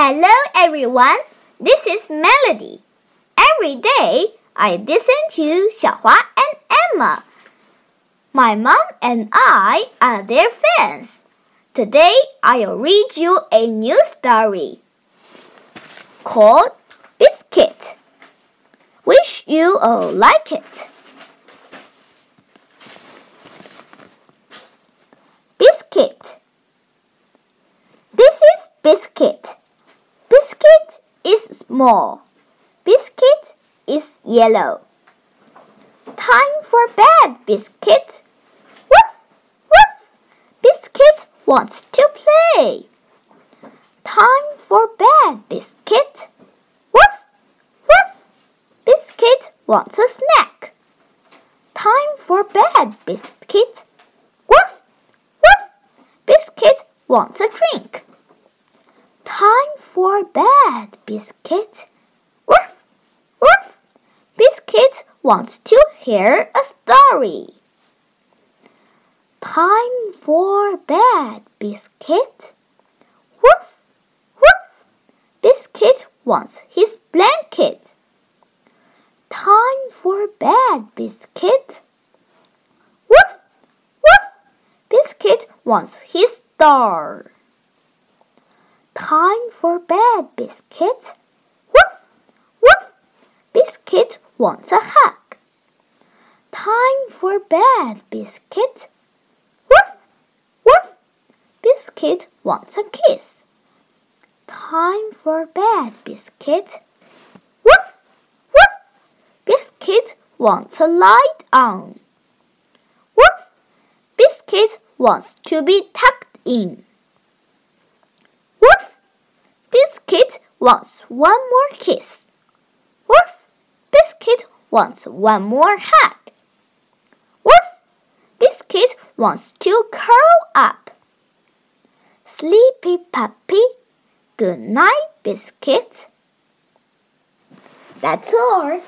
Hello, everyone. This is Melody. Every day I listen to Xiaohua and Emma. My mom and I are their fans. Today I'll read you a new story called Biscuit. Wish you all like it. Biscuit. This is Biscuit. Biscuit is small. Biscuit is yellow. Time for bed, Biscuit. Woof, woof. Biscuit wants to play. Time for bed, Biscuit. Woof, woof. Biscuit wants a snack. Time for bed, Biscuit. Woof, woof. Biscuit wants a drink. Time for bed, Biscuit. Woof, woof. Biscuit wants to hear a story. Time for bed, Biscuit. Woof, woof. Biscuit wants his blanket. Time for bed, Biscuit. Woof, woof. Biscuit wants his star. Time for bed, Biscuit. Woof, woof. Biscuit wants a hug. Time for bed, Biscuit. Woof, woof. Biscuit wants a kiss. Time for bed, Biscuit. Woof, woof. Biscuit wants a light on. Woof. Biscuit wants to be tucked in. Biscuit wants one more kiss. Woof! Biscuit wants one more hug. Woof! Biscuit wants to curl up. Sleepy puppy, good night, Biscuit. That's all.